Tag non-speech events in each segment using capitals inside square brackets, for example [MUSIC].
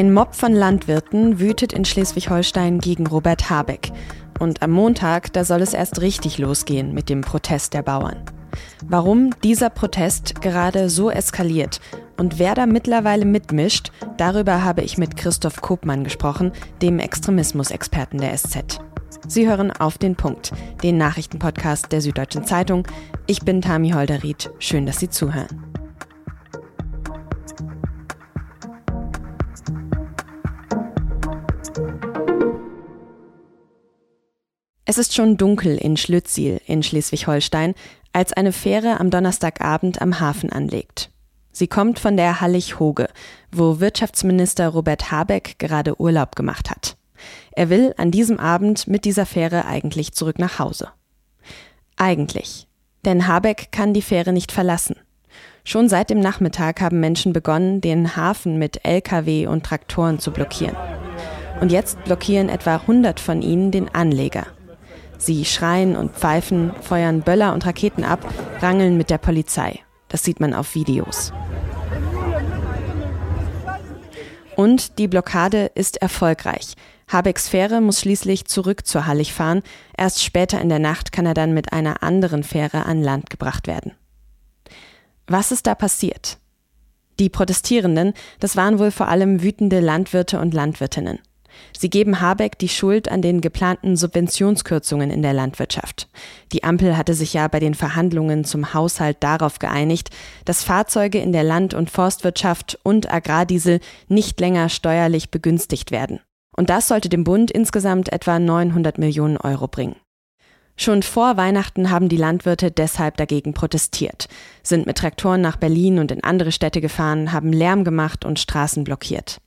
Ein Mob von Landwirten wütet in Schleswig-Holstein gegen Robert Habeck. Und am Montag, da soll es erst richtig losgehen mit dem Protest der Bauern. Warum dieser Protest gerade so eskaliert und wer da mittlerweile mitmischt, darüber habe ich mit Christoph Kopmann gesprochen, dem Extremismusexperten der SZ. Sie hören auf den Punkt, den Nachrichtenpodcast der Süddeutschen Zeitung. Ich bin Tami Holderried. Schön, dass Sie zuhören. Es ist schon dunkel in Schlütziel in Schleswig-Holstein, als eine Fähre am Donnerstagabend am Hafen anlegt. Sie kommt von der Hallig-Hoge, wo Wirtschaftsminister Robert Habeck gerade Urlaub gemacht hat. Er will an diesem Abend mit dieser Fähre eigentlich zurück nach Hause. Eigentlich. Denn Habeck kann die Fähre nicht verlassen. Schon seit dem Nachmittag haben Menschen begonnen, den Hafen mit Lkw und Traktoren zu blockieren. Und jetzt blockieren etwa 100 von ihnen den Anleger. Sie schreien und pfeifen, feuern Böller und Raketen ab, rangeln mit der Polizei. Das sieht man auf Videos. Und die Blockade ist erfolgreich. Habecks Fähre muss schließlich zurück zur Hallig fahren. Erst später in der Nacht kann er dann mit einer anderen Fähre an Land gebracht werden. Was ist da passiert? Die Protestierenden, das waren wohl vor allem wütende Landwirte und Landwirtinnen. Sie geben Habeck die Schuld an den geplanten Subventionskürzungen in der Landwirtschaft. Die Ampel hatte sich ja bei den Verhandlungen zum Haushalt darauf geeinigt, dass Fahrzeuge in der Land- und Forstwirtschaft und Agrardiesel nicht länger steuerlich begünstigt werden. Und das sollte dem Bund insgesamt etwa 900 Millionen Euro bringen. Schon vor Weihnachten haben die Landwirte deshalb dagegen protestiert, sind mit Traktoren nach Berlin und in andere Städte gefahren, haben Lärm gemacht und Straßen blockiert.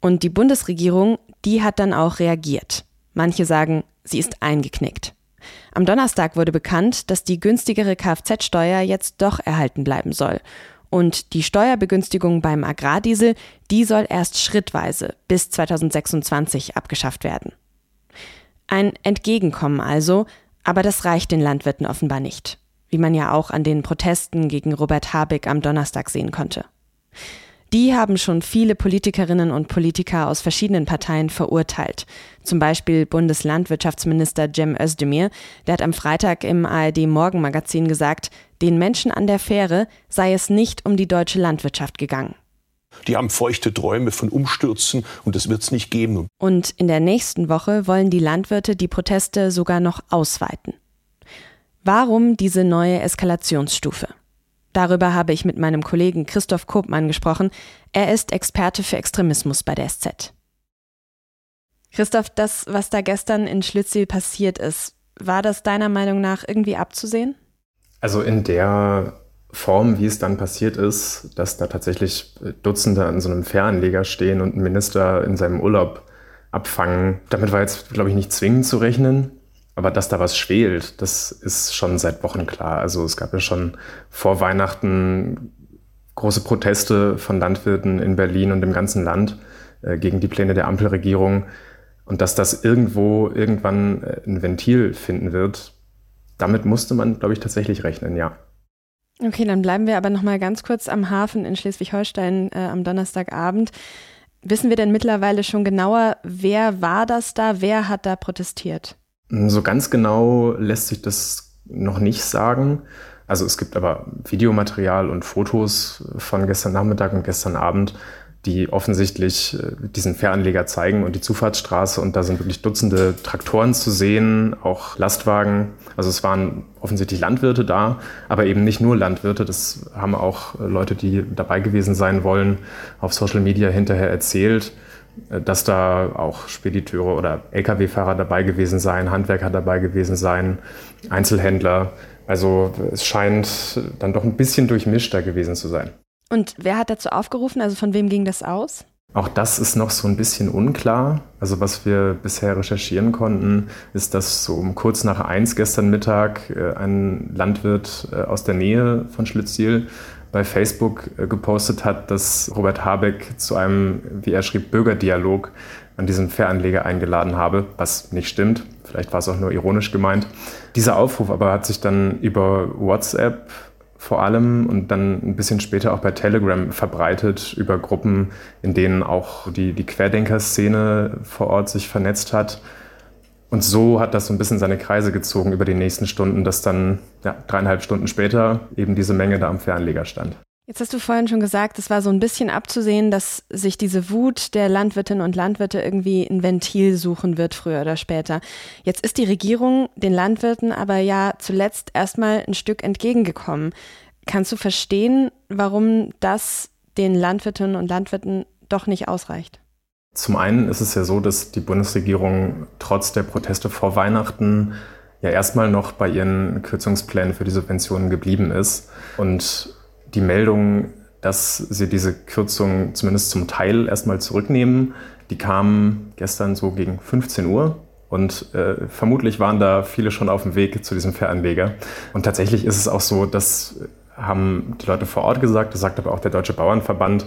Und die Bundesregierung, die hat dann auch reagiert. Manche sagen, sie ist eingeknickt. Am Donnerstag wurde bekannt, dass die günstigere Kfz-Steuer jetzt doch erhalten bleiben soll. Und die Steuerbegünstigung beim Agrardiesel, die soll erst schrittweise bis 2026 abgeschafft werden. Ein Entgegenkommen also, aber das reicht den Landwirten offenbar nicht, wie man ja auch an den Protesten gegen Robert Habeck am Donnerstag sehen konnte. Die haben schon viele Politikerinnen und Politiker aus verschiedenen Parteien verurteilt. Zum Beispiel Bundeslandwirtschaftsminister Cem Özdemir, der hat am Freitag im ARD Morgenmagazin gesagt, den Menschen an der Fähre sei es nicht um die deutsche Landwirtschaft gegangen. Die haben feuchte Träume von Umstürzen und das wird es nicht geben. Und in der nächsten Woche wollen die Landwirte die Proteste sogar noch ausweiten. Warum diese neue Eskalationsstufe? Darüber habe ich mit meinem Kollegen Christoph Kopmann gesprochen. Er ist Experte für Extremismus bei der SZ. Christoph, das, was da gestern in Schlüssel passiert ist, war das deiner Meinung nach irgendwie abzusehen? Also in der Form, wie es dann passiert ist, dass da tatsächlich Dutzende an so einem Fähranleger stehen und ein Minister in seinem Urlaub abfangen, damit war jetzt, glaube ich, nicht zwingend zu rechnen. Aber dass da was schwelt, das ist schon seit Wochen klar. Also es gab ja schon vor Weihnachten große Proteste von Landwirten in Berlin und im ganzen Land äh, gegen die Pläne der Ampelregierung. Und dass das irgendwo irgendwann äh, ein Ventil finden wird, damit musste man, glaube ich, tatsächlich rechnen, ja. Okay, dann bleiben wir aber noch mal ganz kurz am Hafen in Schleswig-Holstein äh, am Donnerstagabend. Wissen wir denn mittlerweile schon genauer, wer war das da, wer hat da protestiert? So ganz genau lässt sich das noch nicht sagen. Also es gibt aber Videomaterial und Fotos von gestern Nachmittag und gestern Abend, die offensichtlich äh, diesen Fähranleger zeigen und die Zufahrtsstraße. Und da sind wirklich Dutzende Traktoren zu sehen, auch Lastwagen. Also es waren offensichtlich Landwirte da, aber eben nicht nur Landwirte. Das haben auch Leute, die dabei gewesen sein wollen, auf Social Media hinterher erzählt. Äh, dass da auch Spediteure oder Lkw-Fahrer dabei gewesen seien, Handwerker dabei gewesen seien, Einzelhändler. Also es scheint dann doch ein bisschen durchmischter gewesen zu sein. Und wer hat dazu aufgerufen? Also von wem ging das aus? Auch das ist noch so ein bisschen unklar. Also was wir bisher recherchieren konnten, ist, dass so um kurz nach eins gestern Mittag äh, ein Landwirt äh, aus der Nähe von Schlitziel bei Facebook äh, gepostet hat, dass Robert Habeck zu einem, wie er schrieb, Bürgerdialog an diesem Fähranleger eingeladen habe, was nicht stimmt. Vielleicht war es auch nur ironisch gemeint. Dieser Aufruf aber hat sich dann über WhatsApp vor allem und dann ein bisschen später auch bei Telegram verbreitet über Gruppen, in denen auch die, die Querdenker-Szene vor Ort sich vernetzt hat. Und so hat das so ein bisschen seine Kreise gezogen über die nächsten Stunden, dass dann ja, dreieinhalb Stunden später eben diese Menge da am Fernleger stand. Jetzt hast du vorhin schon gesagt, es war so ein bisschen abzusehen, dass sich diese Wut der Landwirtinnen und Landwirte irgendwie ein Ventil suchen wird, früher oder später. Jetzt ist die Regierung den Landwirten aber ja zuletzt erstmal ein Stück entgegengekommen. Kannst du verstehen, warum das den Landwirtinnen und Landwirten doch nicht ausreicht? Zum einen ist es ja so, dass die Bundesregierung trotz der Proteste vor Weihnachten ja erstmal noch bei ihren Kürzungsplänen für die Subventionen geblieben ist. Und die Meldung, dass sie diese Kürzung zumindest zum Teil erstmal zurücknehmen, die kam gestern so gegen 15 Uhr. Und äh, vermutlich waren da viele schon auf dem Weg zu diesem Fähranleger. Und tatsächlich ist es auch so, dass haben die Leute vor Ort gesagt, das sagt aber auch der Deutsche Bauernverband,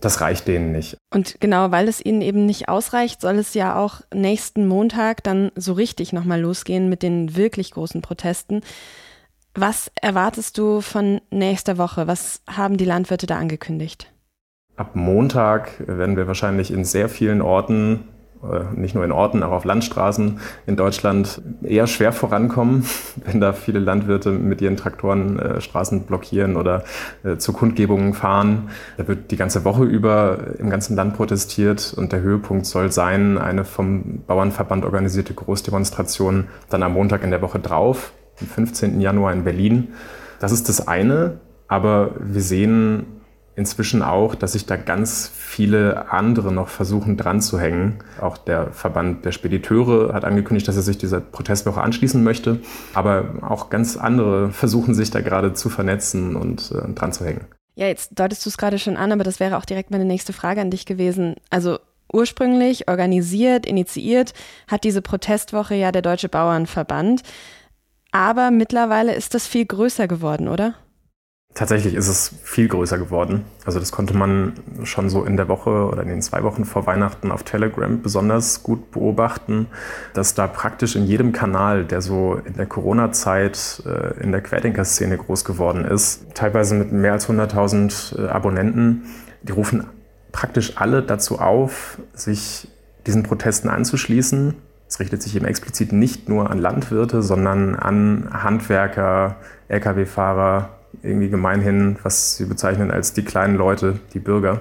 das reicht denen nicht. Und genau, weil es ihnen eben nicht ausreicht, soll es ja auch nächsten Montag dann so richtig nochmal losgehen mit den wirklich großen Protesten. Was erwartest du von nächster Woche? Was haben die Landwirte da angekündigt? Ab Montag werden wir wahrscheinlich in sehr vielen Orten nicht nur in Orten, auch auf Landstraßen in Deutschland eher schwer vorankommen, [LAUGHS] wenn da viele Landwirte mit ihren Traktoren äh, Straßen blockieren oder äh, zu Kundgebungen fahren. Da wird die ganze Woche über im ganzen Land protestiert und der Höhepunkt soll sein, eine vom Bauernverband organisierte Großdemonstration dann am Montag in der Woche drauf, am 15. Januar in Berlin. Das ist das eine, aber wir sehen inzwischen auch, dass sich da ganz viele andere noch versuchen dran zu hängen. Auch der Verband der Spediteure hat angekündigt, dass er sich dieser Protestwoche anschließen möchte. Aber auch ganz andere versuchen sich da gerade zu vernetzen und äh, dran zu hängen. Ja, jetzt deutest du es gerade schon an, aber das wäre auch direkt meine nächste Frage an dich gewesen. Also ursprünglich organisiert, initiiert hat diese Protestwoche ja der Deutsche Bauernverband. Aber mittlerweile ist das viel größer geworden, oder? Tatsächlich ist es viel größer geworden. Also das konnte man schon so in der Woche oder in den zwei Wochen vor Weihnachten auf Telegram besonders gut beobachten, dass da praktisch in jedem Kanal, der so in der Corona-Zeit äh, in der Querdenker-Szene groß geworden ist, teilweise mit mehr als 100.000 äh, Abonnenten, die rufen praktisch alle dazu auf, sich diesen Protesten anzuschließen. Es richtet sich eben explizit nicht nur an Landwirte, sondern an Handwerker, Lkw-Fahrer, irgendwie gemeinhin, was sie bezeichnen als die kleinen Leute, die Bürger.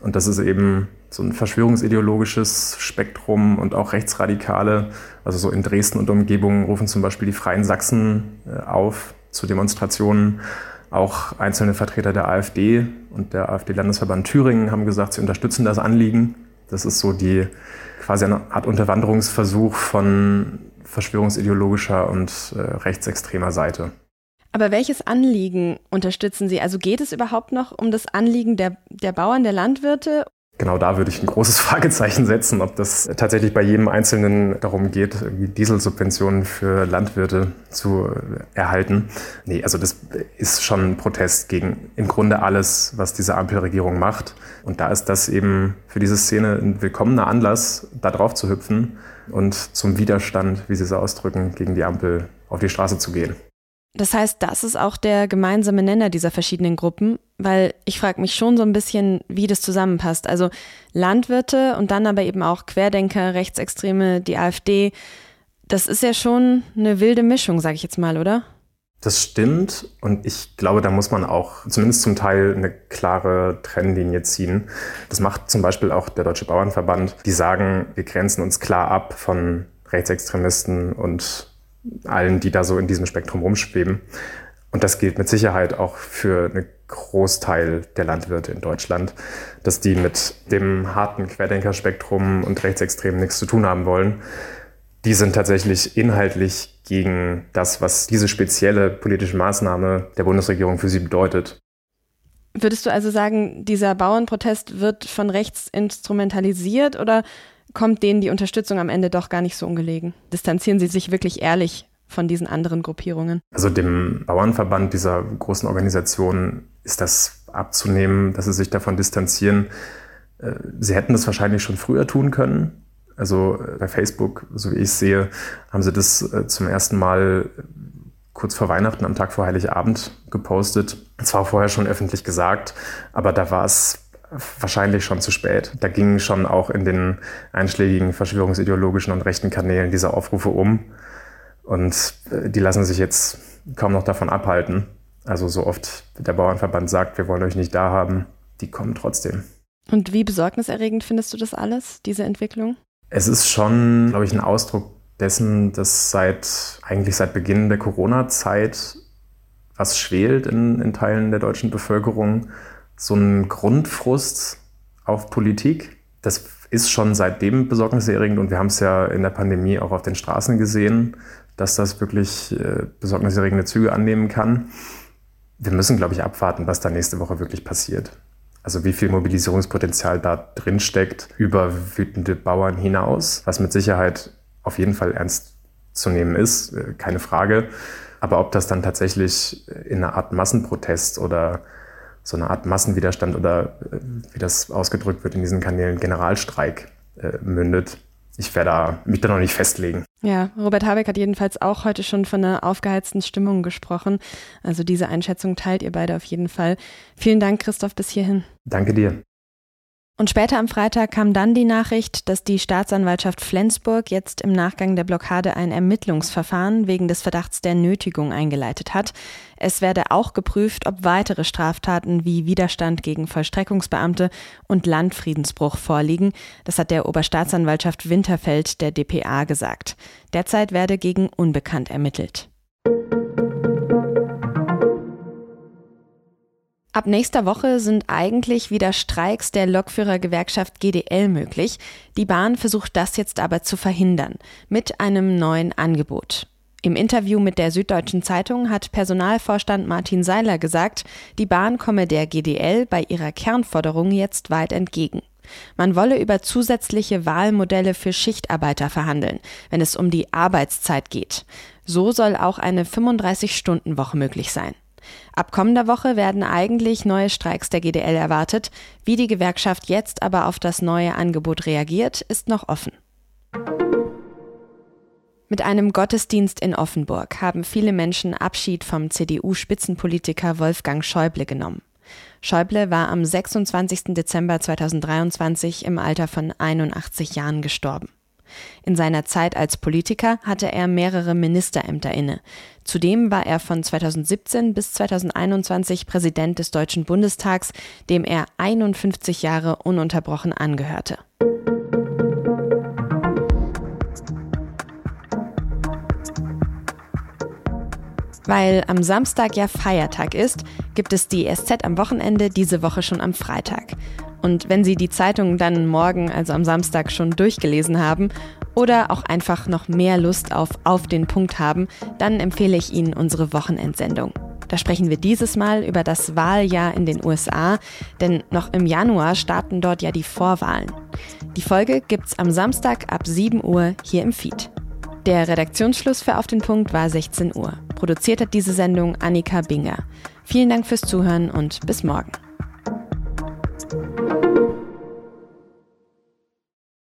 Und das ist eben so ein verschwörungsideologisches Spektrum und auch Rechtsradikale. Also so in Dresden und Umgebung rufen zum Beispiel die Freien Sachsen äh, auf zu Demonstrationen. Auch einzelne Vertreter der AfD und der AfD-Landesverband Thüringen haben gesagt, sie unterstützen das Anliegen. Das ist so die quasi eine Art Unterwanderungsversuch von verschwörungsideologischer und äh, rechtsextremer Seite. Aber welches Anliegen unterstützen Sie? Also geht es überhaupt noch um das Anliegen der, der Bauern, der Landwirte? Genau da würde ich ein großes [LAUGHS] Fragezeichen setzen, ob das tatsächlich bei jedem Einzelnen darum geht, Dieselsubventionen für Landwirte zu erhalten. Nee, also das ist schon ein Protest gegen im Grunde alles, was diese Ampelregierung macht. Und da ist das eben für diese Szene ein willkommener Anlass, da drauf zu hüpfen und zum Widerstand, wie Sie es ausdrücken, gegen die Ampel auf die Straße zu gehen. Das heißt, das ist auch der gemeinsame Nenner dieser verschiedenen Gruppen, weil ich frage mich schon so ein bisschen, wie das zusammenpasst. Also Landwirte und dann aber eben auch Querdenker, Rechtsextreme, die AfD. Das ist ja schon eine wilde Mischung, sage ich jetzt mal, oder? Das stimmt und ich glaube, da muss man auch zumindest zum Teil eine klare Trennlinie ziehen. Das macht zum Beispiel auch der Deutsche Bauernverband. Die sagen, wir grenzen uns klar ab von Rechtsextremisten und allen, die da so in diesem Spektrum rumschweben. Und das gilt mit Sicherheit auch für einen Großteil der Landwirte in Deutschland, dass die mit dem harten Querdenkerspektrum und Rechtsextremen nichts zu tun haben wollen. Die sind tatsächlich inhaltlich gegen das, was diese spezielle politische Maßnahme der Bundesregierung für sie bedeutet. Würdest du also sagen, dieser Bauernprotest wird von rechts instrumentalisiert oder kommt denen die Unterstützung am Ende doch gar nicht so ungelegen? Distanzieren sie sich wirklich ehrlich von diesen anderen Gruppierungen? Also dem Bauernverband dieser großen Organisation ist das abzunehmen, dass sie sich davon distanzieren. Äh, sie hätten das wahrscheinlich schon früher tun können. Also äh, bei Facebook, so wie ich sehe, haben sie das äh, zum ersten Mal kurz vor Weihnachten, am Tag vor Heiligabend gepostet. Es war vorher schon öffentlich gesagt, aber da war es wahrscheinlich schon zu spät. Da gingen schon auch in den einschlägigen verschwörungsideologischen und rechten Kanälen diese Aufrufe um. Und äh, die lassen sich jetzt kaum noch davon abhalten. Also so oft der Bauernverband sagt, wir wollen euch nicht da haben, die kommen trotzdem. Und wie besorgniserregend findest du das alles, diese Entwicklung? Es ist schon, glaube ich, ein Ausdruck dessen, dass seit eigentlich seit Beginn der Corona-Zeit was schwelt in, in Teilen der deutschen Bevölkerung so ein Grundfrust auf Politik. Das ist schon seitdem besorgniserregend und wir haben es ja in der Pandemie auch auf den Straßen gesehen, dass das wirklich äh, besorgniserregende Züge annehmen kann. Wir müssen, glaube ich, abwarten, was da nächste Woche wirklich passiert. Also wie viel Mobilisierungspotenzial da drin steckt über wütende Bauern hinaus, was mit Sicherheit auf jeden Fall ernst zu nehmen ist, äh, keine Frage. Aber ob das dann tatsächlich in einer Art Massenprotest oder so eine Art Massenwiderstand oder äh, wie das ausgedrückt wird in diesen Kanälen, Generalstreik äh, mündet. Ich werde da, mich da noch nicht festlegen. Ja, Robert Habeck hat jedenfalls auch heute schon von einer aufgeheizten Stimmung gesprochen. Also diese Einschätzung teilt ihr beide auf jeden Fall. Vielen Dank, Christoph, bis hierhin. Danke dir. Und später am Freitag kam dann die Nachricht, dass die Staatsanwaltschaft Flensburg jetzt im Nachgang der Blockade ein Ermittlungsverfahren wegen des Verdachts der Nötigung eingeleitet hat. Es werde auch geprüft, ob weitere Straftaten wie Widerstand gegen Vollstreckungsbeamte und Landfriedensbruch vorliegen. Das hat der Oberstaatsanwaltschaft Winterfeld der DPA gesagt. Derzeit werde gegen Unbekannt ermittelt. Ab nächster Woche sind eigentlich wieder Streiks der Lokführergewerkschaft GDL möglich. Die Bahn versucht das jetzt aber zu verhindern mit einem neuen Angebot. Im Interview mit der Süddeutschen Zeitung hat Personalvorstand Martin Seiler gesagt, die Bahn komme der GDL bei ihrer Kernforderung jetzt weit entgegen. Man wolle über zusätzliche Wahlmodelle für Schichtarbeiter verhandeln, wenn es um die Arbeitszeit geht. So soll auch eine 35-Stunden-Woche möglich sein. Ab kommender Woche werden eigentlich neue Streiks der GDL erwartet. Wie die Gewerkschaft jetzt aber auf das neue Angebot reagiert, ist noch offen. Mit einem Gottesdienst in Offenburg haben viele Menschen Abschied vom CDU-Spitzenpolitiker Wolfgang Schäuble genommen. Schäuble war am 26. Dezember 2023 im Alter von 81 Jahren gestorben. In seiner Zeit als Politiker hatte er mehrere Ministerämter inne. Zudem war er von 2017 bis 2021 Präsident des Deutschen Bundestags, dem er 51 Jahre ununterbrochen angehörte. Weil am Samstag ja Feiertag ist, gibt es die SZ am Wochenende diese Woche schon am Freitag. Und wenn Sie die Zeitung dann morgen, also am Samstag, schon durchgelesen haben oder auch einfach noch mehr Lust auf Auf den Punkt haben, dann empfehle ich Ihnen unsere Wochenendsendung. Da sprechen wir dieses Mal über das Wahljahr in den USA, denn noch im Januar starten dort ja die Vorwahlen. Die Folge gibt's am Samstag ab 7 Uhr hier im Feed. Der Redaktionsschluss für Auf den Punkt war 16 Uhr. Produziert hat diese Sendung Annika Binger. Vielen Dank fürs Zuhören und bis morgen.